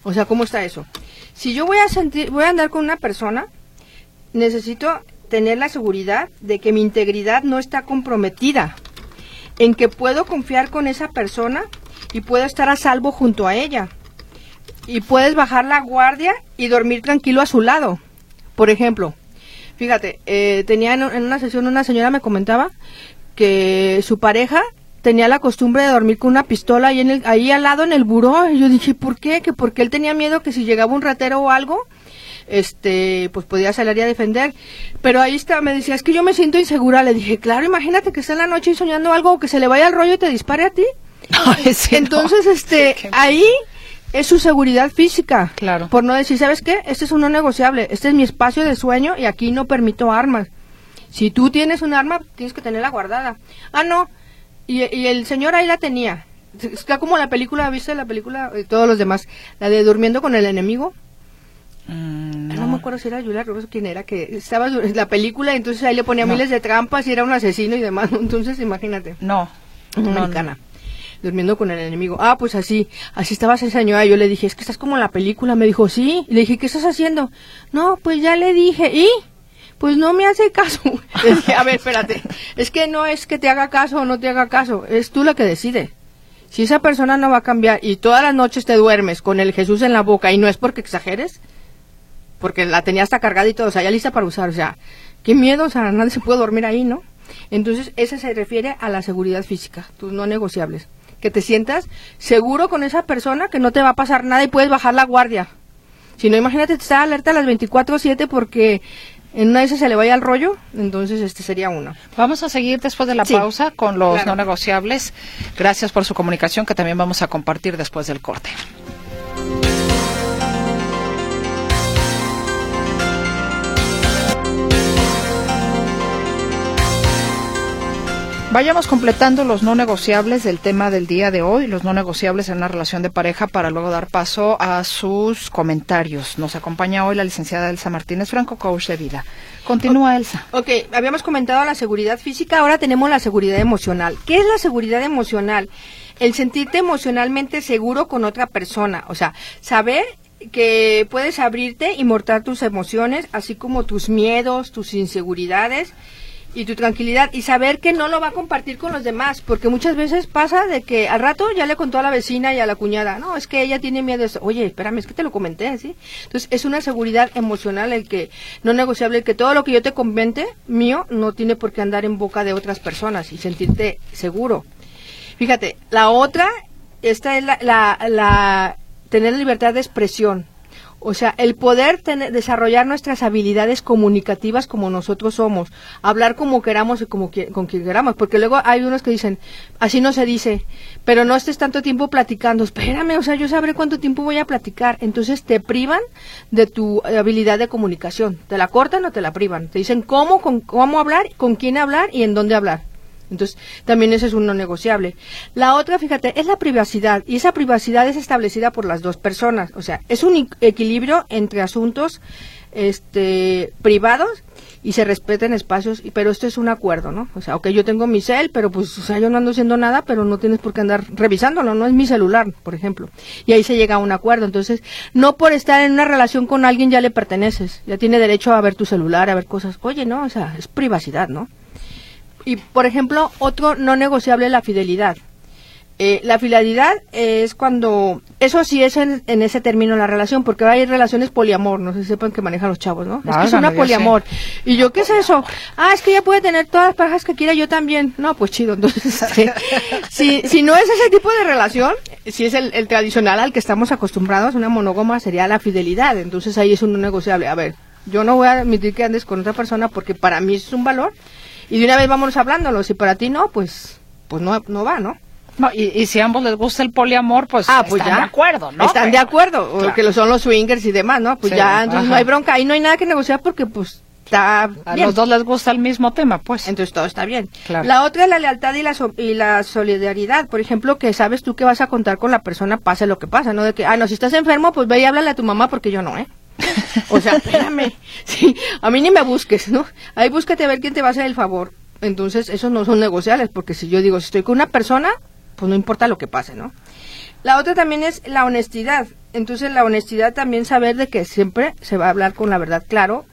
O sea, ¿cómo está eso? Si yo voy a sentir, voy a andar con una persona necesito tener la seguridad de que mi integridad no está comprometida. en que puedo confiar con esa persona y puedo estar a salvo junto a ella. Y puedes bajar la guardia y dormir tranquilo a su lado. Por ejemplo, fíjate, eh, tenía en, una sesión una señora me comentaba que su pareja tenía la costumbre de dormir con una pistola ahí, en el, ahí al lado en el buró. Y yo dije, ¿por qué? Que porque él tenía miedo que si llegaba un ratero o algo, este, pues podía salir a defender. Pero ahí está, me decía, es que yo me siento insegura. Le dije, claro, imagínate que esté en la noche soñando algo, que se le vaya al rollo y te dispare a ti. Entonces, este, ahí es su seguridad física. Claro. Por no decir, ¿sabes qué? Este es uno negociable. Este es mi espacio de sueño y aquí no permito armas. Si tú tienes un arma, tienes que tenerla guardada. Ah, no. Y, y el señor ahí la tenía. Está como la película, ¿viste la película? Y todos los demás. La de Durmiendo con el enemigo. Mm, No. me acuerdo si era Julia Roberts quién era, que estaba en la película y entonces ahí le ponía No. miles de trampas y era un asesino y demás. Entonces, imagínate. No. No, americana. Durmiendo con el enemigo. Ah, pues así, así estaba esa señora. Yo le dije, es que estás como en la película. Me dijo, sí. Y le dije, ¿qué estás haciendo? No, pues ya le dije. ¿Y? Pues no me hace caso. Le dije, a ver, espérate. Es que no es que te haga caso o no te haga caso. Es tú la que decide. Si esa persona no va a cambiar y todas las noches te duermes con el Jesús en la boca y no es porque exageres, porque la tenía hasta cargada y todo, o sea, ya lista para usar, o sea, qué miedo, o sea, nadie se puede dormir ahí, ¿no? Entonces, ese se refiere a la seguridad física, tus no negociables. Que te sientas seguro con esa persona, que no te va a pasar nada y puedes bajar la guardia. Si no, imagínate estar alerta a las 24-7 porque en una de esas se le vaya al rollo, entonces este sería uno. Vamos a seguir después de la Sí, pausa con los claro. no negociables. Gracias por su comunicación que también vamos a compartir después del corte. Vayamos completando los no negociables del tema del día de hoy, los no negociables en una relación de pareja para luego dar paso a sus comentarios. Nos acompaña hoy la licenciada Elsa Martínez Franco, coach de vida. Continúa, Elsa. Ok, habíamos comentado la seguridad física, ahora tenemos la seguridad emocional. ¿Qué es la seguridad emocional? El sentirte emocionalmente seguro con otra persona, o sea, saber que puedes abrirte y mostrar tus emociones, así como tus miedos, tus inseguridades y tu tranquilidad y saber que no lo va a compartir con los demás, porque muchas veces pasa de que al rato ya le contó a la vecina y a la cuñada, no, es que ella tiene miedo de eso. Oye, espérame, es que te lo comenté, ¿sí? Entonces, es una seguridad emocional el que no negociable, el que todo lo que yo te comente mío no tiene por qué andar en boca de otras personas y sentirte seguro. Fíjate, la otra, esta es la, la, la tener libertad de expresión. O sea, el poder tener, desarrollar nuestras habilidades comunicativas como nosotros somos, hablar como queramos y como con quien queramos, porque luego hay unos que dicen, así no se dice, pero no estés tanto tiempo platicando, espérame, o sea, yo sabré cuánto tiempo voy a platicar, entonces te privan de tu habilidad de comunicación, te la cortan o te la privan, te dicen cómo, con cómo hablar, con quién hablar y en dónde hablar. Entonces, también eso es un no negociable. La otra, fíjate, es la privacidad. Y esa privacidad es establecida por las dos personas. O sea, es un equilibrio entre asuntos este, privados y se respeten espacios, pero esto es un acuerdo, ¿no? O sea, ok, yo tengo mi cel, pero pues, o sea, yo no ando haciendo nada, pero no tienes por qué andar revisándolo, no es mi celular, por ejemplo. Y ahí se llega a un acuerdo. Entonces, no por estar en una relación con alguien ya le perteneces, ya tiene derecho a ver tu celular, a ver cosas. Oye, no, o sea, es privacidad, ¿no? Y, por ejemplo, otro no negociable es la fidelidad. Eh, la fidelidad es cuando, eso sí es en, en ese término la relación, porque hay relaciones poliamor, no sé si sepan que manejan los chavos, ¿no? es que es una poliamor. Y yo, ¿qué es eso? Ah, es que ella puede tener todas las parejas que quiera, yo también. No, pues chido, entonces, este, si, si no es ese tipo de relación, si es el, el tradicional al que estamos acostumbrados, una monógama sería la fidelidad, entonces ahí es un no negociable. A ver, yo no voy a admitir que andes con otra persona porque para mí es un valor, y de una vez vámonos hablándolo, si para ti no, pues, pues no, no va, ¿no? No, y, y si a ambos les gusta el poliamor, pues, Ah, pues están ya. de acuerdo, ¿no? Están de acuerdo, o Claro. que lo son los swingers y demás, ¿no? Pues Sí, ya, entonces no hay bronca, ahí no hay nada que negociar porque pues está A bien. los dos les gusta el mismo tema, pues. Entonces todo está bien. Claro. La otra es la lealtad y la, so- y la solidaridad. Por ejemplo, que sabes tú que vas a contar con la persona pase lo que pasa, ¿no? De que, ah, no, si estás enfermo, pues ve y háblale a tu mamá porque yo no, ¿eh? O sea, espérame. Sí, a mí ni me busques, ¿no? Ahí búscate a ver quién te va a hacer el favor. Entonces, esos no son negociables, porque si yo digo, si estoy con una persona, pues no importa lo que pase, ¿no? La otra también es la honestidad. Entonces, la honestidad también saber de que siempre se va a hablar con la verdad, claro,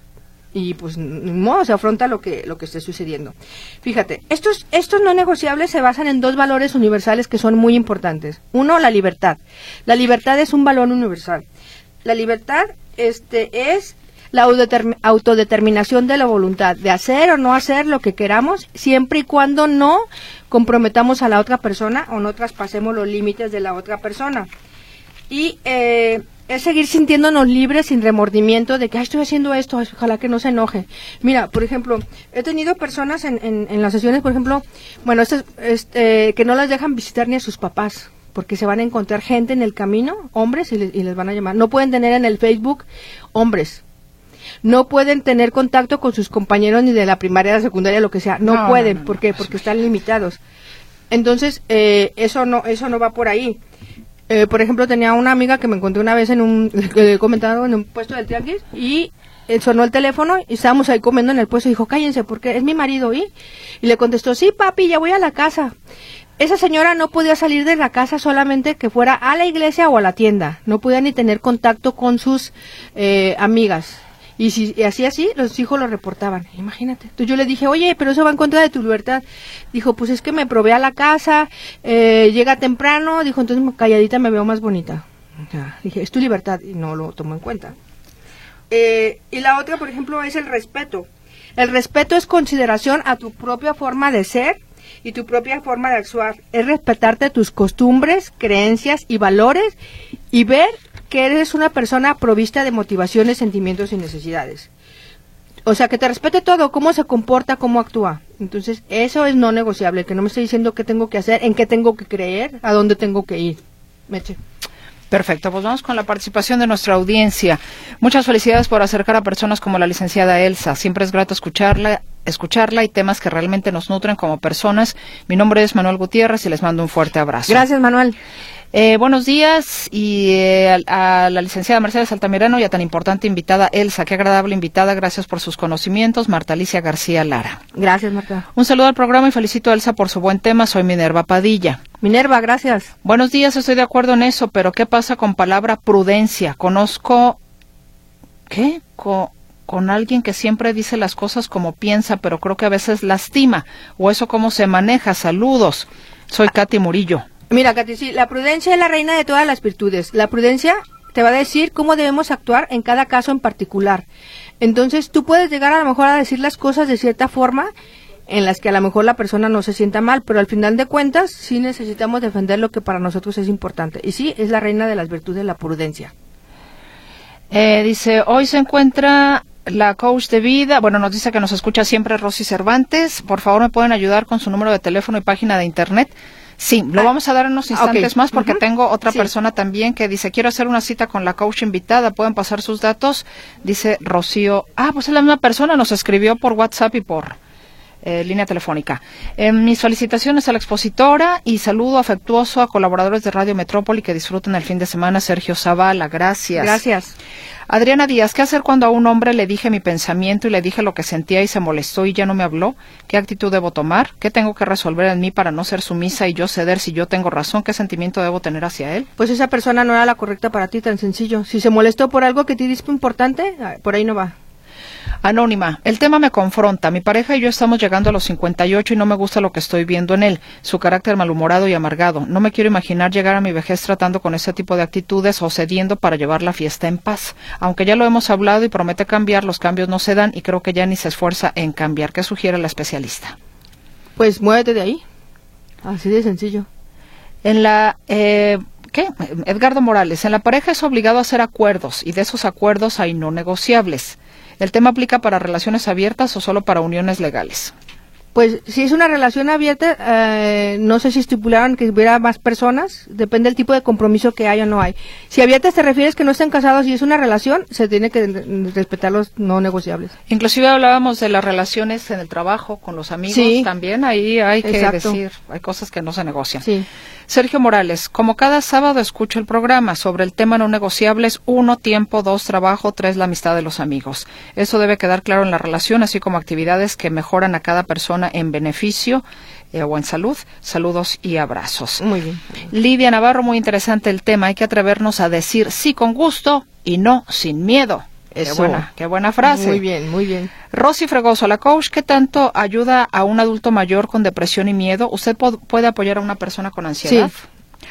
y pues modo se afronta lo que lo que esté sucediendo. Fíjate, estos estos no negociables se basan en dos valores universales que son muy importantes. Uno, la libertad. La libertad es un valor universal. La libertad este es la autodeterminación de la voluntad de hacer o no hacer lo que queramos, siempre y cuando no comprometamos a la otra persona o no traspasemos los límites de la otra persona. Y eh, es seguir sintiéndonos libres sin remordimiento de que estoy haciendo esto, ojalá que no se enoje. Mira, por ejemplo, he tenido personas en, en, las sesiones, por ejemplo, bueno, este, que no las dejan visitar ni a sus papás porque se van a encontrar gente en el camino, hombres, y, y, les van a llamar. No pueden tener en el Facebook hombres, no pueden tener contacto con sus compañeros ni de la primaria, la secundaria, lo que sea. No, pueden, ¿por qué? Porque están limitados. Entonces, eh, eso no eso no va por ahí. Eh, por ejemplo, tenía una amiga que me encontré una vez en un que comentado en un puesto del tianguis y eh, sonó el teléfono y estábamos ahí comiendo en el puesto y dijo, "Cállense, porque es mi marido." Y y le contestó, "Sí, papi, ya voy a la casa." Esa señora no podía salir de la casa solamente que fuera a la iglesia o a la tienda. No podía ni tener contacto con sus amigas. Y si así así, los hijos lo reportaban. Imagínate. Entonces yo le dije, oye, pero eso va en contra de tu libertad. Dijo, pues es que me probé a la casa, eh, llega temprano. Dijo, entonces calladita me veo más bonita. dije, es tu libertad y no lo tomo en cuenta. Eh, y la otra, por ejemplo, es el respeto. El respeto es consideración a tu propia forma de ser y tu propia forma de actuar. Es respetarte tus costumbres, creencias y valores y ver que eres una persona provista de motivaciones, sentimientos y necesidades. O sea, que te respete todo, cómo se comporta, cómo actúa. Entonces, eso es no negociable, que no me esté diciendo qué tengo que hacer, en qué tengo que creer, a dónde tengo que ir. Meche. Perfecto, pues vamos con la participación de nuestra audiencia. Muchas felicidades por acercar a personas como la licenciada Elsa. Siempre es grato escucharla, escucharla y temas que realmente nos nutren como personas. Mi nombre es Manuel Gutiérrez y les mando un fuerte abrazo. Gracias, Manuel. Eh, buenos días y eh, a, la licenciada Mercedes Altamirano y a tan importante invitada Elsa. Qué agradable invitada. Gracias por sus conocimientos. Marta Alicia García Lara. Gracias, Marta. Un saludo al programa y felicito a Elsa por su buen tema. Soy Minerva Padilla. Minerva, gracias. Buenos días, estoy de acuerdo en eso, pero ¿qué pasa con palabra prudencia? Conozco. ¿Qué? con alguien que siempre dice las cosas como piensa, pero creo que a veces lastima. ¿O eso cómo se maneja? Saludos. Soy Katy Murillo. Mira, Katy, sí, la prudencia es la reina de todas las virtudes. La prudencia te va a decir cómo debemos actuar en cada caso en particular. Entonces, tú puedes llegar a lo mejor a decir las cosas de cierta forma en las que a lo mejor la persona no se sienta mal, pero al final de cuentas sí necesitamos defender lo que para nosotros es importante. Y sí, es la reina de las virtudes, la prudencia. Eh, dice, hoy se encuentra la coach de vida, bueno, nos dice que nos escucha siempre Rosy Cervantes. Por favor, me pueden ayudar con su número de teléfono y página de internet. Sí, lo ah, vamos a dar en unos instantes más porque tengo otra persona también que dice, quiero hacer una cita con la coach invitada, pueden pasar sus datos. Dice Rocío, ah, pues es la misma persona, nos escribió por WhatsApp y por eh, línea telefónica. Eh, mis felicitaciones a la expositora y saludo afectuoso a colaboradores de Radio Metrópoli que disfruten el fin de semana. Sergio Zavala, gracias. Gracias. Adriana Díaz, ¿qué hacer cuando a un hombre le dije mi pensamiento y le dije lo que sentía y se molestó y ya no me habló? ¿Qué actitud debo tomar? ¿Qué tengo que resolver en mí para no ser sumisa y yo ceder si yo tengo razón? ¿Qué sentimiento debo tener hacia él? Pues esa persona no era la correcta para ti, tan sencillo. Si se molestó por algo que te dice importante, ah, por ahí no va. Anónima, el tema me confronta. Mi pareja y yo estamos llegando a los 58 y no me gusta lo que estoy viendo en él, su carácter malhumorado y amargado. No me quiero imaginar llegar a mi vejez tratando con ese tipo de actitudes o cediendo para llevar la fiesta en paz. Aunque ya lo hemos hablado y promete cambiar, los cambios no se dan y creo que ya ni se esfuerza en cambiar. ¿Qué sugiere la especialista? Pues muévete de ahí. Así de sencillo. En la eh, ¿Qué? Edgardo Morales, en la pareja es obligado a hacer acuerdos y de esos acuerdos hay no negociables. ¿El tema aplica para relaciones abiertas o solo para uniones legales? Pues si es una relación abierta, eh, no sé si estipularon que hubiera más personas, depende del tipo de compromiso que haya o no hay. Si abiertas te refieres que no estén casados y es una relación, se tiene que respetar los no negociables. Inclusive hablábamos de las relaciones en el trabajo, con los amigos también, ahí hay que decir, hay cosas que no se negocian. Sí. Sergio Morales, como cada sábado escucho el programa sobre el tema no negociables, uno, tiempo, dos, trabajo, tres, la amistad de los amigos. Eso debe quedar claro en la relación, así como actividades que mejoran a cada persona en beneficio eh, o en salud. Saludos y abrazos. Muy bien. Lidia Navarro, muy interesante el tema. Hay que atrevernos a decir sí con gusto y no sin miedo. Qué buena, qué buena frase. Muy bien, muy bien. Rosy Fregoso, la coach, ¿qué tanto ayuda a un adulto mayor con depresión y miedo? ¿Usted puede apoyar a una persona con ansiedad? Sí.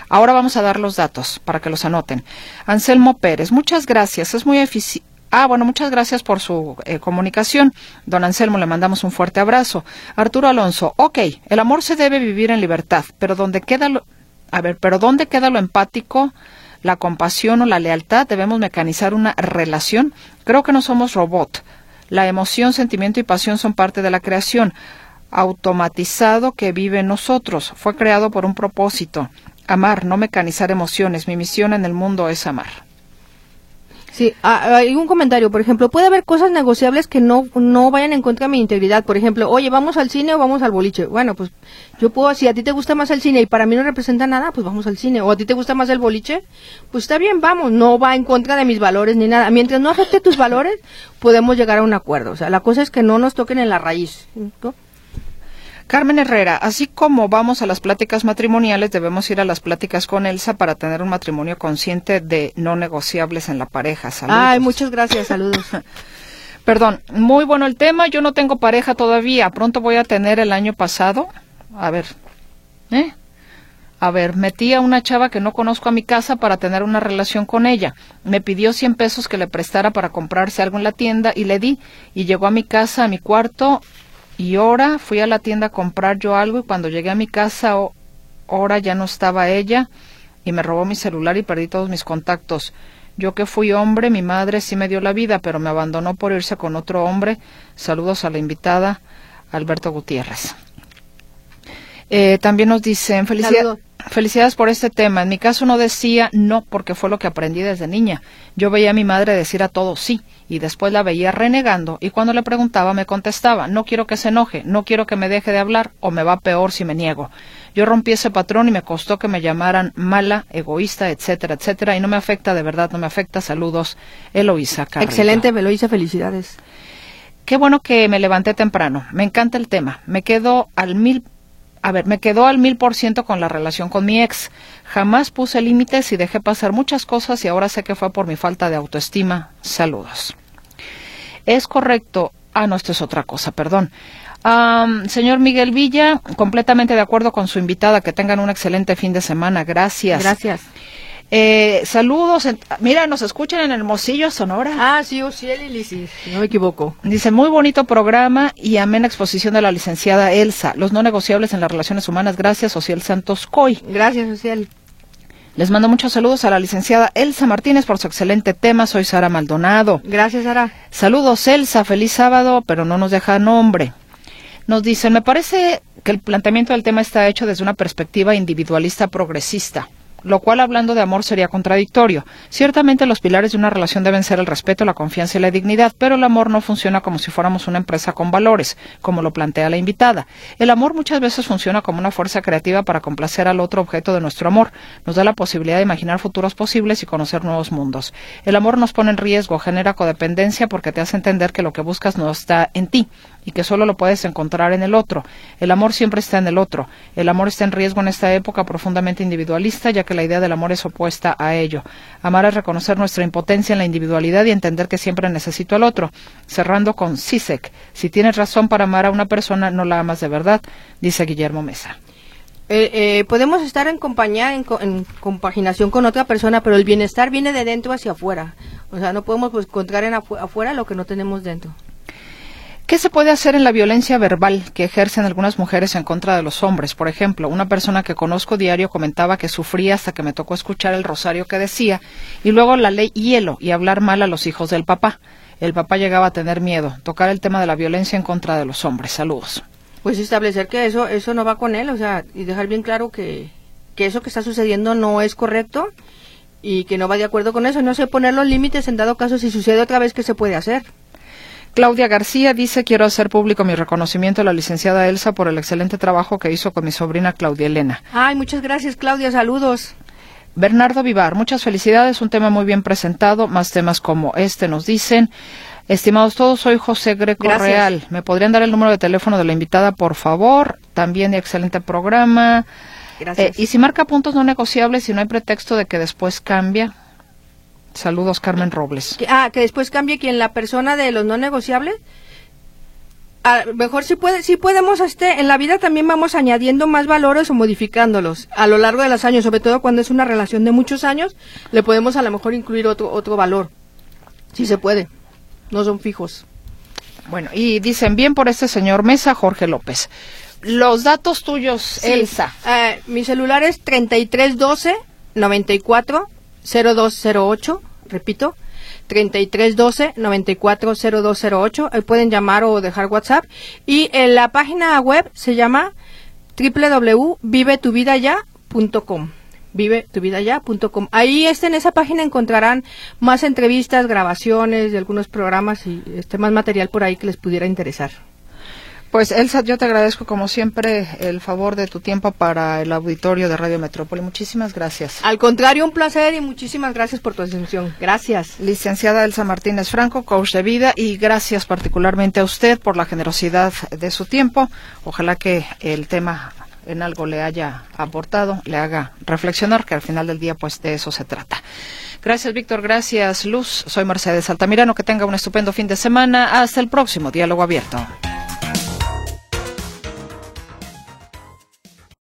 Ahora vamos a dar los datos para que los anoten. Anselmo Pérez, muchas gracias. Es muy eficiente. Ah, bueno, muchas gracias por su eh, comunicación. Don Anselmo, le mandamos un fuerte abrazo. Arturo Alonso, ok, el amor se debe vivir en libertad, pero ¿dónde queda lo, a ver, pero ¿dónde queda lo empático, la compasión o la lealtad? Debemos mecanizar una relación. Creo que no somos robot. La emoción, sentimiento y pasión son parte de la creación automatizado que vive en nosotros. Fue creado por un propósito. Amar, no mecanizar emociones. Mi misión en el mundo es amar. Sí, ah, hay un comentario, por ejemplo, puede haber cosas negociables que no, no vayan en contra de mi integridad. Por ejemplo, oye, vamos al cine o vamos al boliche. Bueno, pues yo puedo, si a ti te gusta más el cine y para mí no representa nada, pues vamos al cine. O a ti te gusta más el boliche, pues está bien, vamos, no va en contra de mis valores ni nada. Mientras no afecte tus valores, podemos llegar a un acuerdo. O sea, la cosa es que no nos toquen en la raíz. Carmen Herrera, así como vamos a las pláticas matrimoniales, debemos ir a las pláticas con Elsa para tener un matrimonio consciente de no negociables en la pareja. Saludos. Ay, muchas gracias, saludos. Perdón, muy bueno el tema. Yo no tengo pareja todavía. Pronto voy a tener el año pasado. A ver, ¿eh? A ver, metí a una chava que no conozco a mi casa para tener una relación con ella. Me pidió 100 pesos que le prestara para comprarse algo en la tienda y le di. Y llegó a mi casa, a mi cuarto, y ahora fui a la tienda a comprar yo algo y cuando llegué a mi casa, ahora ya no estaba ella y me robó mi celular y perdí todos mis contactos. Yo que fui hombre, mi madre sí me dio la vida, pero me abandonó por irse con otro hombre. Saludos a la invitada, Alberto Gutiérrez. Eh, también nos dicen felicidades. Felicidades por este tema. En mi caso no decía no porque fue lo que aprendí desde niña. Yo veía a mi madre decir a todo sí y después la veía renegando y cuando le preguntaba me contestaba no quiero que se enoje, no quiero que me deje de hablar o me va peor si me niego. Yo rompí ese patrón y me costó que me llamaran mala, egoísta, etcétera, etcétera y no me afecta de verdad, no me afecta. Saludos, Eloísa Carrillo. Excelente, Eloísa, felicidades. Qué bueno que me levanté temprano. Me encanta el tema. Me quedo al mil a ver, me quedó al mil por ciento con la relación con mi ex. Jamás puse límites y dejé pasar muchas cosas y ahora sé que fue por mi falta de autoestima. Saludos. Es correcto. Ah, no, esto es otra cosa, perdón. señor Miguel Villa, completamente de acuerdo con su invitada. Que tengan un excelente fin de semana. Gracias. Gracias. Eh, saludos. mira, nos escuchan en Hermosillo, Sonora. Ah, sí, Uciel sí, no me equivoco. Dice, muy bonito programa y amena exposición de la licenciada Elsa. Los no negociables en las relaciones humanas. Gracias, Ociel Santos Coy. Gracias, Ociel. Les mando muchos saludos a la licenciada Elsa Martínez por su excelente tema. Soy Sara Maldonado. Gracias, Sara. Saludos, Elsa. Feliz sábado, pero no nos deja nombre. Nos dice, me parece que el planteamiento del tema está hecho desde una perspectiva individualista progresista lo cual hablando de amor sería contradictorio. Ciertamente los pilares de una relación deben ser el respeto, la confianza y la dignidad, pero el amor no funciona como si fuéramos una empresa con valores, como lo plantea la invitada. El amor muchas veces funciona como una fuerza creativa para complacer al otro objeto de nuestro amor. Nos da la posibilidad de imaginar futuros posibles y conocer nuevos mundos. El amor nos pone en riesgo, genera codependencia porque te hace entender que lo que buscas no está en ti y que solo lo puedes encontrar en el otro. El amor siempre está en el otro. El amor está en riesgo en esta época profundamente individualista, ya que la idea del amor es opuesta a ello. Amar es reconocer nuestra impotencia en la individualidad y entender que siempre necesito al otro. Cerrando con Sisek, si tienes razón para amar a una persona, no la amas de verdad, dice Guillermo Mesa. Eh, eh, podemos estar en compañía, en, compaginación con otra persona, pero el bienestar viene de dentro hacia afuera. O sea, no podemos pues, encontrar en afuera lo que no tenemos dentro. ¿Qué se puede hacer en la violencia verbal que ejercen algunas mujeres en contra de los hombres? Por ejemplo, una persona que conozco diario comentaba que sufría hasta que me tocó escuchar el rosario que decía y luego la ley hielo y hablar mal a los hijos del papá. El papá llegaba a tener miedo. Tocar el tema de la violencia en contra de los hombres. Saludos. Pues establecer que eso eso no va con él, o sea, y dejar bien claro que, que eso que está sucediendo no es correcto y que no va de acuerdo con eso. No sé poner los límites en dado caso si sucede otra vez, ¿qué se puede hacer? Claudia García dice, quiero hacer público mi reconocimiento a la licenciada Elsa por el excelente trabajo que hizo con mi sobrina Claudia Elena. Ay, muchas gracias Claudia, saludos. Bernardo Vivar, muchas felicidades, un tema muy bien presentado, más temas como este nos dicen. Estimados todos, soy José Greco Real. ¿Me podrían dar el número de teléfono de la invitada, por favor? También de excelente programa. Gracias. Eh, y si marca puntos no negociables y no hay pretexto de que después cambia, Saludos, Carmen Robles. Ah, que después cambie quien la persona de los no negociables. A lo mejor sí puede, sí podemos, este, en la vida también vamos añadiendo más valores o modificándolos a lo largo de los años, sobre todo cuando es una relación de muchos años, le podemos a lo mejor incluir otro, otro valor. Sí se puede. No son fijos. Bueno, y dicen bien por este señor Mesa, Jorge López. Los datos tuyos, Sí. Elsa. Eh, mi celular es 3312 94 0208, repito, 3312 94 0208. Ahí pueden llamar o dejar WhatsApp. Y en la página web se llama www.vivetuvidaya.com vivetuvidaya.com. Ahí este, en esa página encontrarán más entrevistas, grabaciones de algunos programas y este más material por ahí que les pudiera interesar. Pues Elsa, yo te agradezco como siempre el favor de tu tiempo para el auditorio de Radio Metrópoli. Muchísimas gracias. Al contrario, un placer y muchísimas gracias por tu atención. Gracias. Licenciada Elsa Martínez Franco, coach de vida, y gracias particularmente a usted por la generosidad de su tiempo. Ojalá que el tema en algo le haya aportado, le haga reflexionar, que al final del día pues de eso se trata. Gracias Víctor, gracias Luz, soy Mercedes Altamirano, que tenga un estupendo fin de semana. Hasta el próximo Diálogo Abierto.